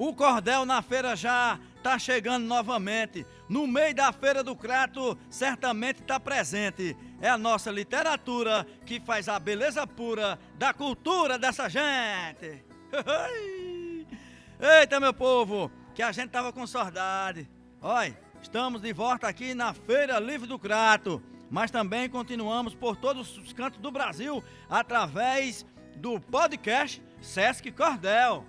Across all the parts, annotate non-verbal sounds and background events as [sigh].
O cordel na feira já está chegando novamente. No meio da Feira do Crato, certamente está presente. É a nossa literatura que faz a beleza pura da cultura dessa gente. [laughs] Eita, meu povo, que a gente tava com saudade. Olha, estamos de volta aqui na Feira Livre do Crato, mas também continuamos por todos os cantos do Brasil através do podcast Sesc Cordel.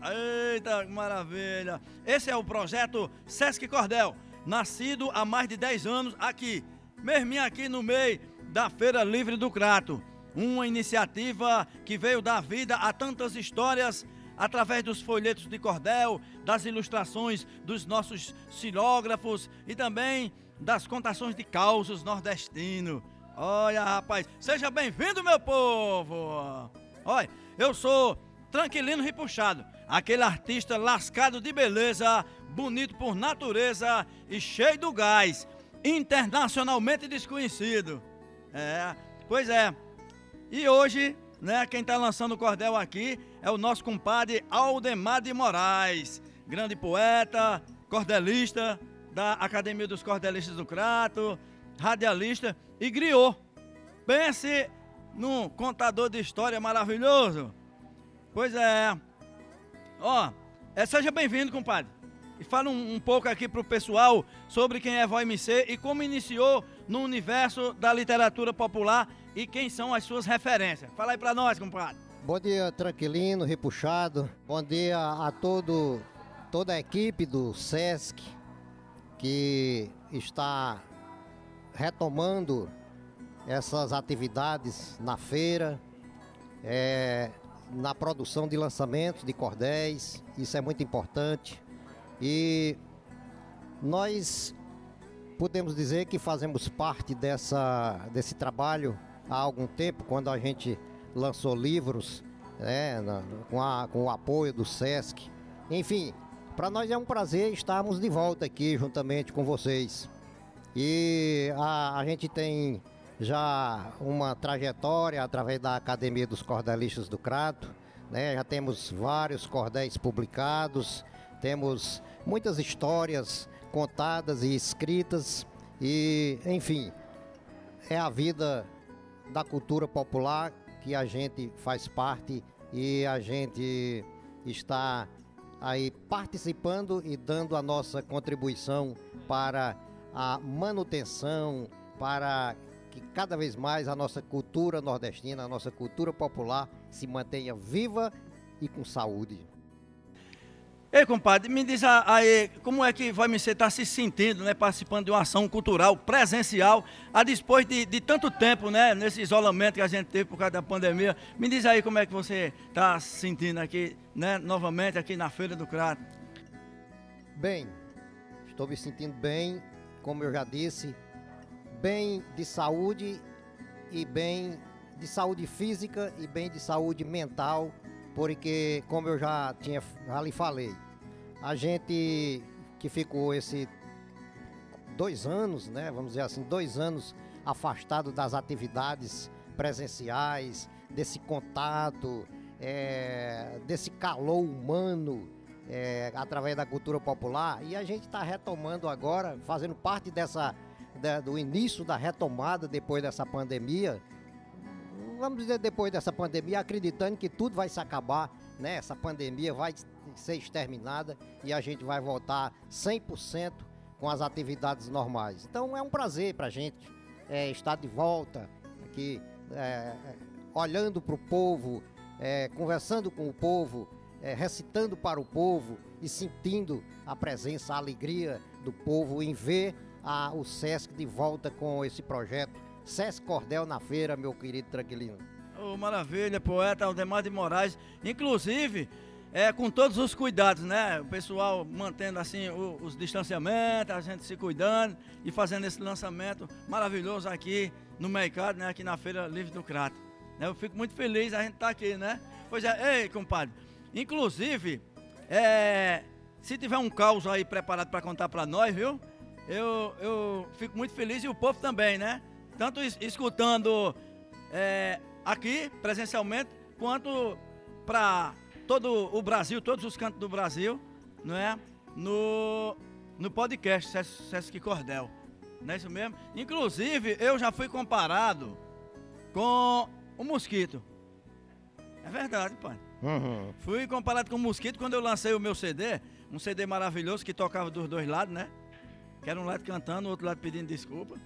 Eita, que maravilha! Esse é o projeto Sesc Cordel, nascido há mais de 10 anos aqui, mesmo aqui no meio da Feira Livre do Crato. Uma iniciativa que veio dar vida a tantas histórias através dos folhetos de cordel, das ilustrações dos nossos xilógrafos e também das contações de causos nordestinos. Olha, rapaz, seja bem-vindo, meu povo! Olha, eu sou Tranquilino Ripuxado, aquele artista lascado de beleza, bonito por natureza e cheio do gás, internacionalmente desconhecido. É, pois é. E hoje, né, quem está lançando o cordel aqui é o nosso compadre Aldemar de Moraes, grande poeta, cordelista da Academia dos Cordelistas do Crato, radialista e griot. Pense num contador de história maravilhoso. Pois é. Ó, é, seja bem-vindo, compadre. E fala um, um pouco aqui pro pessoal sobre quem é Vó MC e como iniciou no universo da literatura popular e quem são as suas referências. Fala aí pra nós, compadre. Bom dia, tranquilino, repuxado. Bom dia a todo, toda a equipe do SESC que está retomando essas atividades na feira. É, na produção de lançamentos de cordéis, isso é muito importante. E nós podemos dizer que fazemos parte dessa, desse trabalho há algum tempo, quando a gente lançou livros né, na, com, a, com o apoio do SESC. Enfim, para nós é um prazer estarmos de volta aqui juntamente com vocês. E a, a gente tem já uma trajetória através da Academia dos Cordelistas do Crato. Né? Já temos vários cordéis publicados, temos muitas histórias contadas e escritas e, enfim, é a vida da cultura popular que a gente faz parte e a gente está aí participando e dando a nossa contribuição para a manutenção, para que cada vez mais a nossa cultura nordestina, a nossa cultura popular se mantenha viva e com saúde. Ei, compadre, me diz aí, como é que vai me estar tá se sentindo, né, participando de uma ação cultural presencial, a depois de, de, tanto tempo, né, nesse isolamento que a gente teve por causa da pandemia. Me diz aí como é que você está se sentindo aqui, né, novamente aqui na Feira do Crato. Bem, estou me sentindo bem, como eu já disse, bem de saúde e bem de saúde física e bem de saúde mental, porque como eu já tinha já lhe falei, a gente que ficou esse dois anos, né, vamos dizer assim, dois anos afastado das atividades presenciais, desse contato, é, desse calor humano é, através da cultura popular, e a gente está retomando agora, fazendo parte dessa da, do início da retomada depois dessa pandemia, vamos dizer depois dessa pandemia, acreditando que tudo vai se acabar, né? Essa pandemia vai ser exterminada e a gente vai voltar 100% com as atividades normais. Então é um prazer para a gente é, estar de volta aqui, é, olhando para o povo, é, conversando com o povo, é, recitando para o povo e sentindo a presença, a alegria do povo em ver a, o SESC de volta com esse projeto. SESC Cordel na feira, meu querido Tranquilino. Oh, maravilha, poeta Aldemar de Moraes. Inclusive, é, com todos os cuidados, né? O pessoal mantendo assim o, os distanciamentos, a gente se cuidando e fazendo esse lançamento maravilhoso aqui no mercado, né? Aqui na Feira Livre do Crato. Né? Eu fico muito feliz a gente estar tá aqui, né? Pois é, ei, compadre. Inclusive, é, se tiver um caos aí preparado para contar para nós, viu? Eu, eu fico muito feliz e o povo também, né? Tanto escutando é, aqui presencialmente, quanto para todo o Brasil, todos os cantos do Brasil, não é? No, no podcast Sesc, Sesc Cordel. Não é isso mesmo? Inclusive, eu já fui comparado com o mosquito. É verdade, pai. Uhum. Fui comparado com o mosquito quando eu lancei o meu CD, um CD maravilhoso que tocava dos dois lados, né? Que era um lado cantando, o outro lado pedindo desculpa.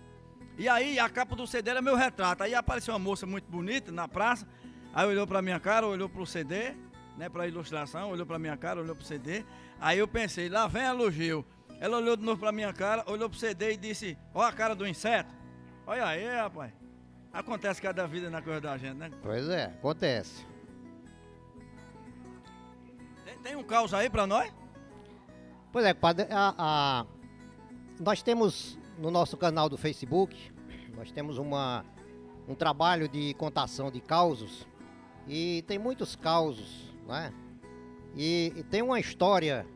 E aí a capa do CD era meu retrato. Aí apareceu uma moça muito bonita na praça. Aí olhou pra minha cara, olhou pro CD, né, pra ilustração, olhou pra minha cara, olhou pro CD. Aí eu pensei, lá vem elogio. Ela olhou de novo pra minha cara, olhou pro CD e disse, ó a cara do inseto. Olha aí, rapaz. Acontece cada vida na coisa da gente, né? Pois é, acontece. Tem, tem um caos aí pra nós? Pois é, a- a- nós temos no nosso canal do Facebook, nós temos uma, um trabalho de contação de causos e tem muitos causos, né? E, e tem uma história,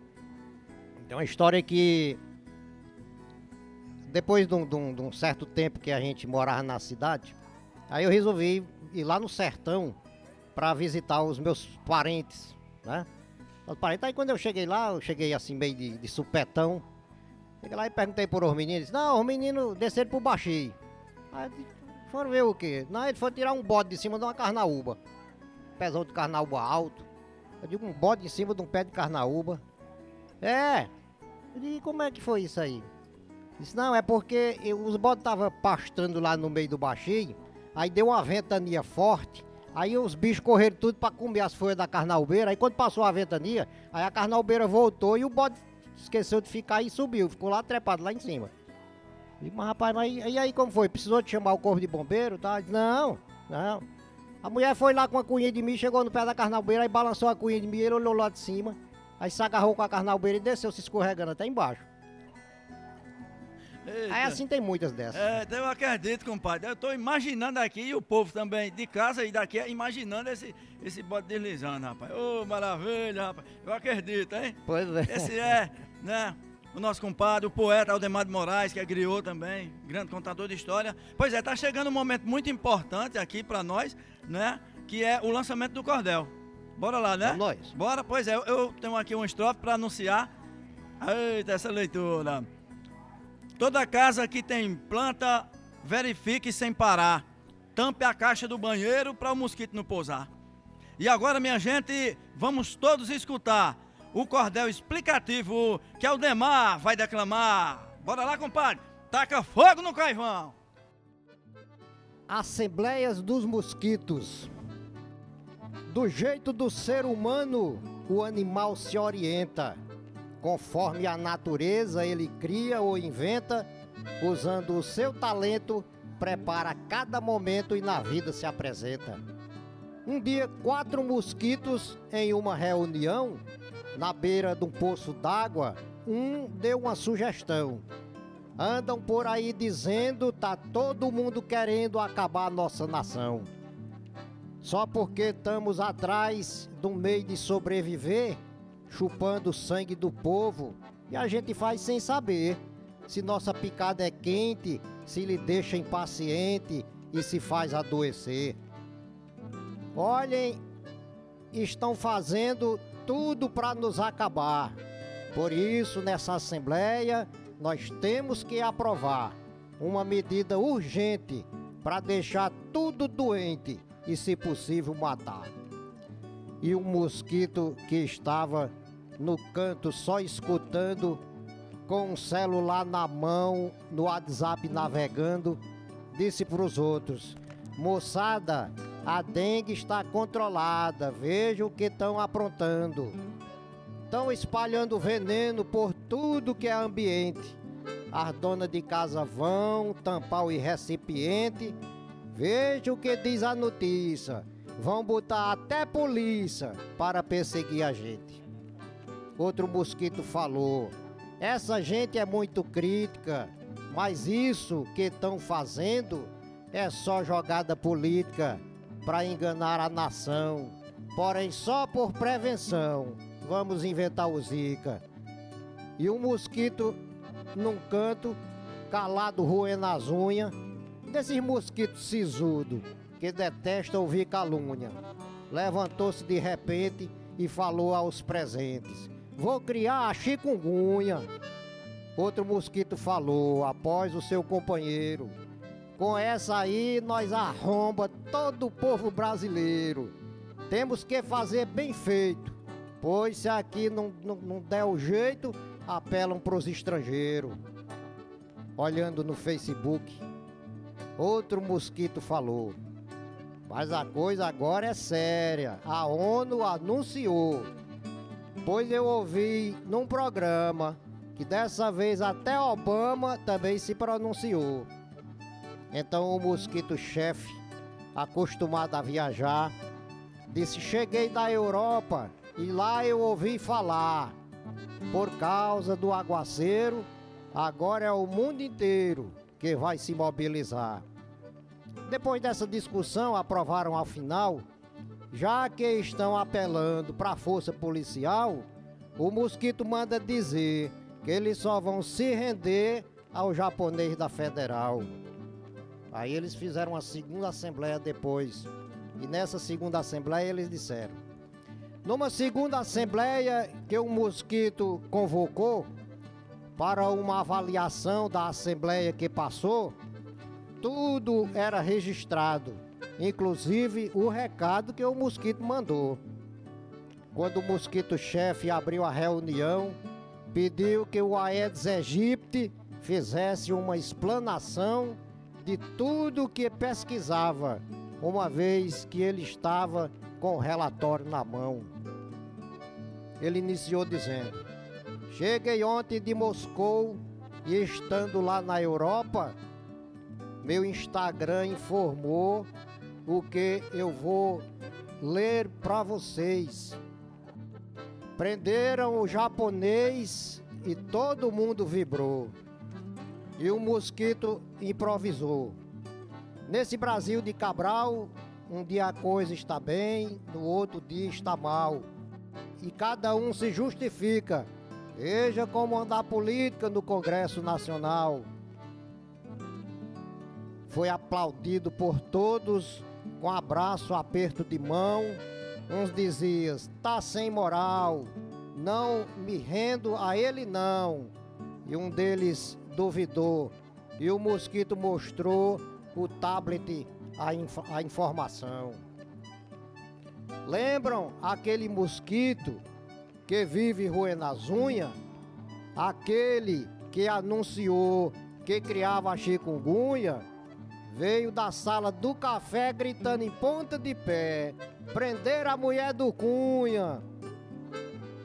tem uma história que depois de um, de um- de um certo tempo que a gente morava na cidade, aí eu resolvi ir lá no sertão para visitar os meus parentes, né? Os parentes. Aí quando eu cheguei lá, eu cheguei assim meio de, de supetão. Cheguei lá e perguntei por os meninos. Não, os meninos desceram pro baixio. Aí foram ver o quê? Não, eles foram tirar um bode de cima de uma carnaúba. Pezão de carnaúba alto. Eu digo, um bode em cima de um pé de carnaúba. É. Eu digo, como é que foi isso aí? Disse, não, é porque eu- os bodes estavam pastando lá no meio do baixio. Aí deu uma ventania forte. Aí os bichos correram tudo pra comer as folhas da carnaubeira. Aí quando passou a ventania, aí a carnaubeira voltou e o bode esqueceu de ficar e subiu. Ficou lá trepado lá em cima. Digo, mas rapaz, mas e aí como foi? Precisou de chamar o corpo de bombeiro? Tá? Não, não. A mulher foi lá com a cunha de mim, chegou no pé da carnaubeira, aí balançou a cunha de mim, ele olhou lá de cima. Aí se agarrou com a carnaubeira e desceu se escorregando até embaixo. Eita. Aí assim tem muitas dessas. É, eu acredito, compadre. Eu tô imaginando aqui, e o povo também de casa e daqui, imaginando esse, esse bote deslizando, rapaz. Ô, maravilha, rapaz. Eu acredito, hein? Pois é. Esse é, né? O nosso compadre, o poeta Aldemar de Moraes, que é griot também, grande contador de história. Pois é, tá chegando um momento muito importante aqui pra nós, né? Que é o lançamento do cordel. Bora lá, né? Vamos nós. Bora, pois é, eu, tenho aqui um estrofe pra anunciar. Eita, essa leitura. Toda casa que tem planta, verifique sem parar. Tampe a caixa do banheiro para o mosquito não pousar. E agora, minha gente, vamos todos escutar o cordel explicativo que Aldemar vai declamar. Bora lá, compadre. Taca fogo no caivão. Assembleias dos mosquitos. Do jeito do ser humano, o animal se orienta. Conforme a natureza, ele cria ou inventa, usando o seu talento, prepara cada momento e na vida se apresenta. Um dia, quatro mosquitos em uma reunião, na beira de um poço d'água, um deu uma sugestão. Andam por aí dizendo tá todo mundo querendo acabar nossa nação. Só porque estamos atrás do meio de sobreviver, chupando o sangue do povo, e a gente faz sem saber se nossa picada é quente, se lhe deixa impaciente e se faz adoecer. Olhem, estão fazendo tudo para nos acabar. Por isso, nessa Assembleia, nós temos que aprovar uma medida urgente para deixar tudo doente e, se possível, matar. E o mosquito que estava no canto só escutando, com o celular na mão, no WhatsApp navegando, disse para os outros: Moçada, a dengue está controlada, veja o que estão aprontando. Estão espalhando veneno por tudo que é ambiente. As donas de casa vão tampar o recipiente. Veja o que diz a notícia. Vão botar até polícia para perseguir a gente. Outro mosquito falou: Essa gente é muito crítica, mas isso que estão fazendo é só jogada política para enganar a nação. Porém, só por prevenção, vamos inventar o Zika. E o mosquito num canto, calado, roendo as unhas, desses mosquitos sisudo que detestam ouvir calúnia. Levantou-se de repente e falou aos presentes: Vou criar a chikungunya. Outro mosquito falou, após o seu companheiro: Com essa aí nós arromba todo o povo brasileiro. Temos que fazer bem feito, pois se aqui não, não, não der o jeito, apelam para os estrangeiros. Olhando no Facebook, outro mosquito falou: Mas a coisa agora é séria. A ONU anunciou. Pois eu ouvi num programa que dessa vez até Obama também se pronunciou. Então o mosquito-chefe, acostumado a viajar, disse: Cheguei da Europa e lá eu ouvi falar. Por causa do aguaceiro, agora é o mundo inteiro que vai se mobilizar. Depois dessa discussão, aprovaram ao final, já que estão apelando para a força policial, o mosquito manda dizer que eles só vão se render ao japonês da federal. Aí eles fizeram uma segunda assembleia depois. E nessa segunda assembleia eles disseram: numa segunda assembleia que o mosquito convocou para uma avaliação da assembleia que passou, tudo era registrado, inclusive o recado que o mosquito mandou. Quando o mosquito-chefe abriu a reunião, pediu que o Aedes aegypti fizesse uma explanação de tudo que pesquisava uma vez que ele estava com o relatório na mão. Ele iniciou dizendo: Cheguei ontem de Moscou e estando lá na Europa, meu Instagram informou o que eu vou ler para vocês. Prenderam o japonês e todo mundo vibrou. E o mosquito improvisou. Nesse Brasil de Cabral, um dia a coisa está bem, no outro dia está mal. E cada um se justifica. Veja como anda a política no Congresso Nacional. Foi aplaudido por todos com abraço, aperto de mão. Uns diziam: tá sem moral, não me rendo a ele não. E um deles duvidou. E o mosquito mostrou o tablet, a, inf a informação. Lembram aquele mosquito que vive roendo as unhas? Aquele que anunciou que criava a chikungunya? Veio da sala do café gritando em ponta de pé: prender a mulher do Cunha.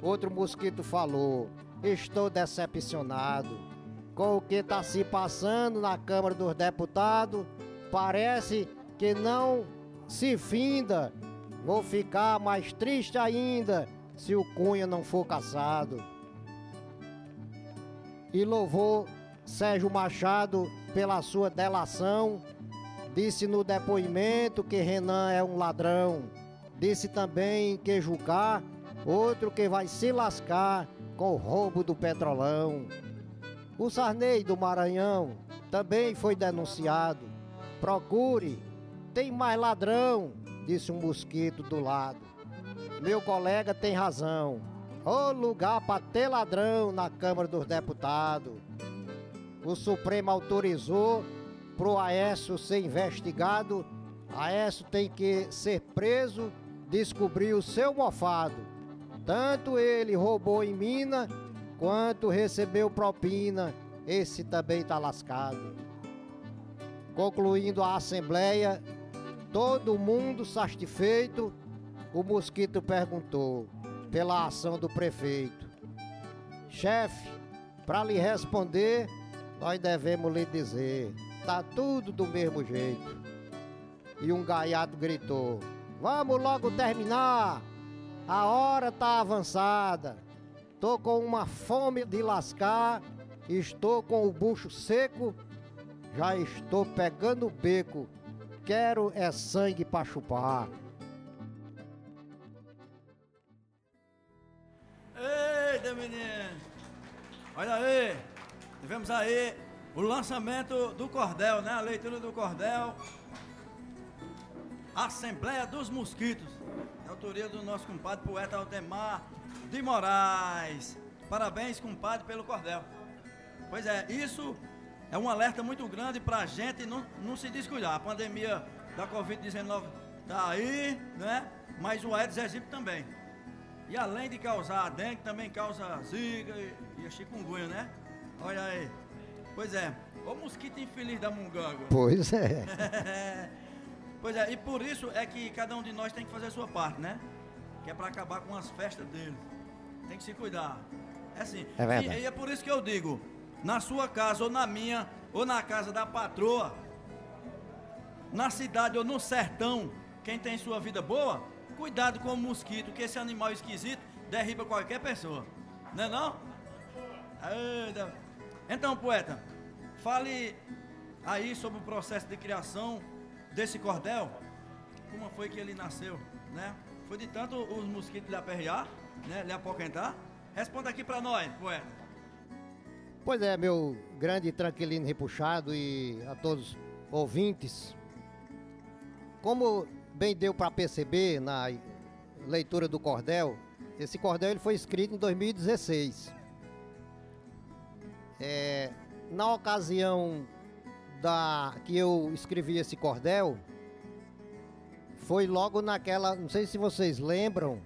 Outro mosquito falou: Estou decepcionado com o que está se passando na Câmara dos Deputados parece que não se finda. Vou ficar mais triste ainda se o Cunha não for caçado. E louvou Sérgio Machado pela sua delação. Disse no depoimento que Renan é um ladrão. Disse também que Jucá, outro que vai se lascar com o roubo do petrolão. O Sarney do Maranhão também foi denunciado. Procure, tem mais ladrão, disse um mosquito do lado. Meu colega tem razão. O lugar para ter ladrão na Câmara dos Deputados. O Supremo autorizou para o Aécio ser investigado. Aécio tem que ser preso, descobrir o seu mofado. Tanto ele roubou em mina, quanto recebeu propina. Esse também está lascado. Concluindo a assembleia, todo mundo satisfeito, o mosquito perguntou pela ação do prefeito: Chefe, para lhe responder, nós devemos lhe dizer: tá tudo do mesmo jeito. E um gaiato gritou: Vamos logo terminar! A hora tá avançada. Tô com uma fome de lascar, estou com o bucho seco já estou pegando o beco, quero é sangue para chupar. Eita, menino! Olha aí, tivemos aí o lançamento do cordel, né? A leitura do cordel. Assembleia dos Mosquitos. É autoria do nosso compadre poeta Aldemar de Moraes. Parabéns, compadre, pelo cordel. Pois é, isso é um alerta muito grande para a gente não, não se descuidar. A pandemia da Covid-19 tá aí, né? Mas o Aedes aegypti também. E além de causar a dengue, também causa zika e, e a chikungunya, né? Olha aí. Pois é. O mosquito infeliz da munganga. Pois é. [laughs] pois é, e por isso é que cada um de nós tem que fazer a sua parte, né? Que é para acabar com as festas deles. Tem que se cuidar. É assim. É verdade. E, e é por isso que eu digo, na sua casa ou na minha, ou na casa da patroa, na cidade ou no sertão, quem tem sua vida boa, cuidado com o mosquito, que esse animal esquisito derriba qualquer pessoa. Não é não? Então, poeta, fale aí sobre o processo de criação desse cordel. Como foi que ele nasceu, né? Foi de tanto os mosquitos lhe aperrear, né? Lhe apoquentar? Responda aqui para nós, poeta. Pois é, meu grande tranquilino repuxado e a todos ouvintes. Como bem deu para perceber na leitura do cordel, esse cordel ele foi escrito em 2016. É, na ocasião da que eu escrevi esse cordel, foi logo naquela, não sei se vocês lembram,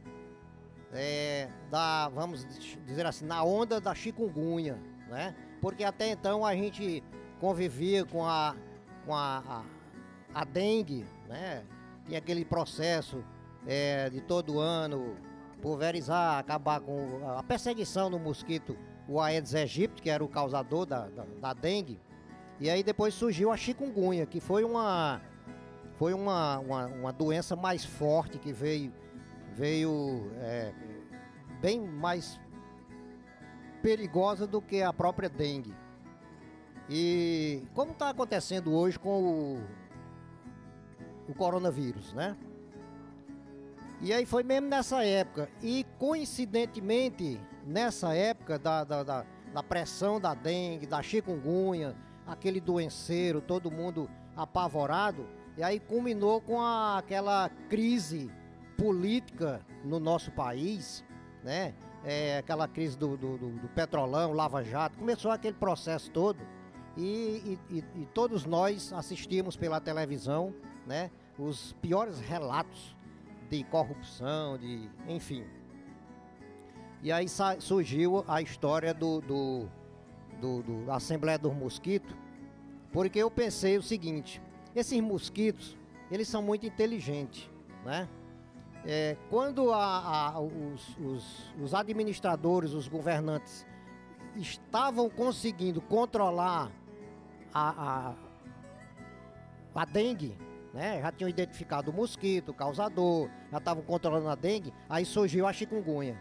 é, da, vamos dizer assim, na onda da chikungunya, né? Porque até então a gente convivia com a, com a, a, a dengue, né? Tinha aquele processo é, de todo ano pulverizar, acabar com a perseguição do mosquito, o Aedes aegypti, que era o causador da, da, da dengue. E aí depois surgiu a chikungunya, que foi uma foi uma, uma, uma doença mais forte que veio veio é, bem mais perigosa do que a própria dengue. E como está acontecendo hoje com o, o coronavírus, né? E aí foi mesmo nessa época. E coincidentemente, nessa época da, da, da, da pressão da dengue, da chikungunya, aquele doenceiro, todo mundo apavorado, e aí culminou com a, aquela crise política no nosso país, né? É, aquela crise do, do, do, do, petrolão, Lava Jato, começou aquele processo todo e, e, e todos nós assistimos pela televisão, né? Os piores relatos de corrupção, de enfim. E aí surgiu a história do, do, do, do Assembleia dos Mosquitos, porque eu pensei o seguinte: esses mosquitos, eles são muito inteligentes, né? É, quando a, a, os, os, os administradores, os governantes estavam conseguindo controlar a, a, a dengue, né? Já tinham identificado o mosquito, o causador, já estavam controlando a dengue, aí surgiu a chikungunya.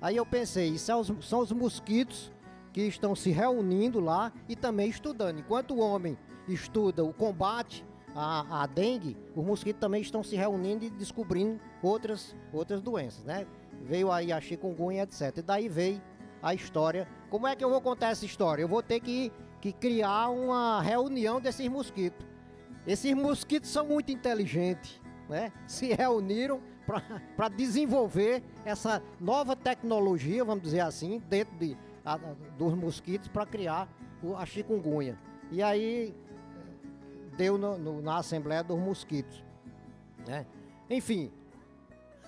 Aí eu pensei, são os, são os mosquitos que estão se reunindo lá e também estudando. Enquanto o homem estuda o combate a, a dengue, os mosquitos também estão se reunindo e descobrindo outras, outras doenças, né? Veio aí a chikungunya, etc. E daí veio a história. Como é que eu vou contar essa história? Eu vou ter que, que criar uma reunião desses mosquitos. Esses mosquitos são muito inteligentes, né? Se reuniram para desenvolver essa nova tecnologia, vamos dizer assim, dentro de, a, dos mosquitos para criar a chikungunya. E aí deu no, no, na Assembleia dos Mosquitos. Né? Enfim,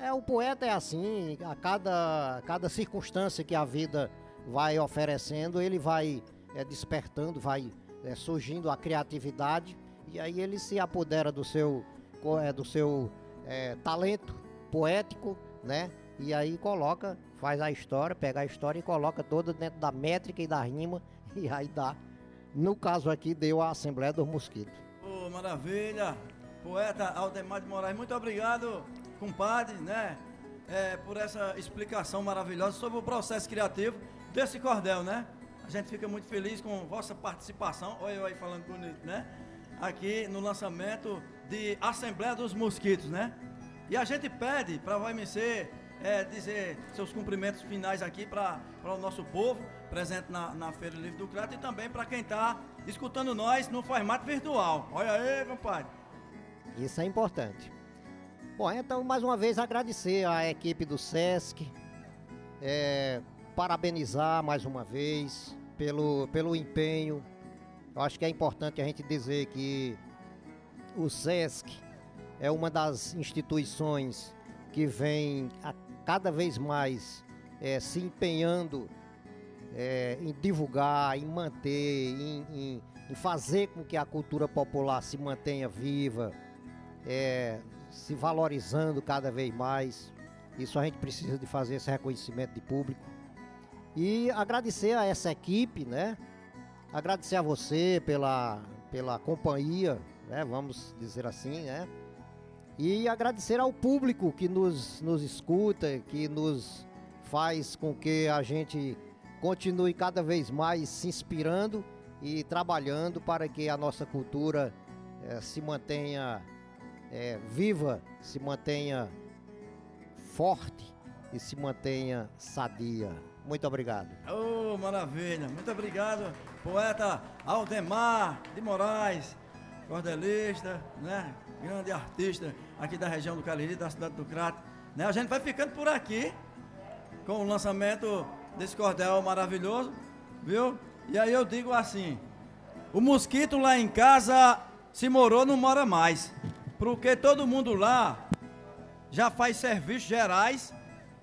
é, o poeta é assim, a cada, cada circunstância que a vida vai oferecendo, ele vai é, despertando, vai é, surgindo a criatividade e aí ele se apodera do seu, é, do seu é, talento poético, né? E aí coloca, faz a história, pega a história e coloca toda dentro da métrica e da rima [laughs] e aí dá. No caso aqui deu a Assembleia dos Mosquitos maravilha. Poeta Aldemar de Moraes, muito obrigado, compadre, né? É, por essa explicação maravilhosa sobre o processo criativo desse cordel, né? A gente fica muito feliz com vossa participação. Olha eu aí falando bonito, né? Aqui no lançamento de Assembleia dos Mosquitos, né? E a gente pede para o OMC é, dizer seus cumprimentos finais aqui para o nosso povo presente na, na Feira Livre do Crato e também para quem está escutando nós no formato virtual. Olha aí, compadre. Isso é importante. Bom, então mais uma vez agradecer à equipe do SESC, é, parabenizar mais uma vez pelo, pelo empenho. Eu acho que é importante a gente dizer que o SESC é uma das instituições que vem a cada vez mais é, se empenhando é, em divulgar, em manter, em, em, em, fazer com que a cultura popular se mantenha viva, é, se valorizando cada vez mais. Isso a gente precisa de fazer esse reconhecimento de público. E agradecer a essa equipe, né? Agradecer a você pela, pela companhia, né? Vamos dizer assim, né? E agradecer ao público que nos, nos escuta, que nos faz com que a gente continue cada vez mais se inspirando e trabalhando para que a nossa cultura é, se mantenha é, viva, se mantenha forte e se mantenha sadia. Muito obrigado. Oh, maravilha. Muito obrigado, poeta Aldemar de Moraes, cordelista, né? Grande artista aqui da região do Cariri, da cidade do Crato. Né? A gente vai ficando por aqui com o lançamento desse cordel maravilhoso, viu? E aí eu digo assim: o mosquito lá em casa se morou, não mora mais. Porque todo mundo lá já faz serviços gerais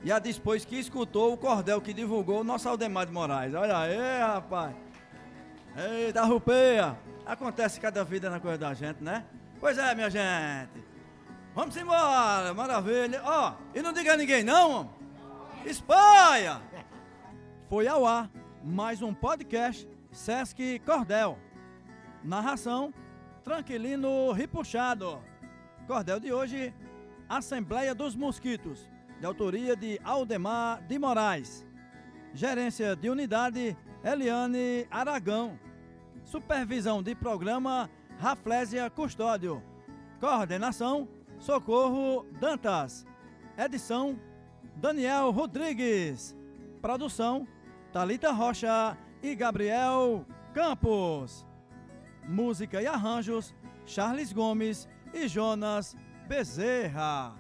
e a depois que escutou o cordel que divulgou o nosso Aldemar de Moraes. Olha aí, rapaz. Eita, rupeia. Acontece cada vida na coisa da gente, né? Pois é, minha gente. Vamos embora, maravilha. Ó, oh, e não diga a ninguém não, Espanha! Foi ao ar mais um podcast Sesc Cordel. Narração Tranquilino Ripuxado. Cordel de hoje, Assembleia dos Mosquitos, de autoria de Aldemar de Moraes. Gerência de unidade Eliane Aragão. Supervisão de programa Raflésia Custódio. Coordenação Socorro Dantas. Edição Daniel Rodrigues. Produção Talita Rocha e Gabriel Campos. Música e arranjos Charles Gomes e Jonas Bezerra.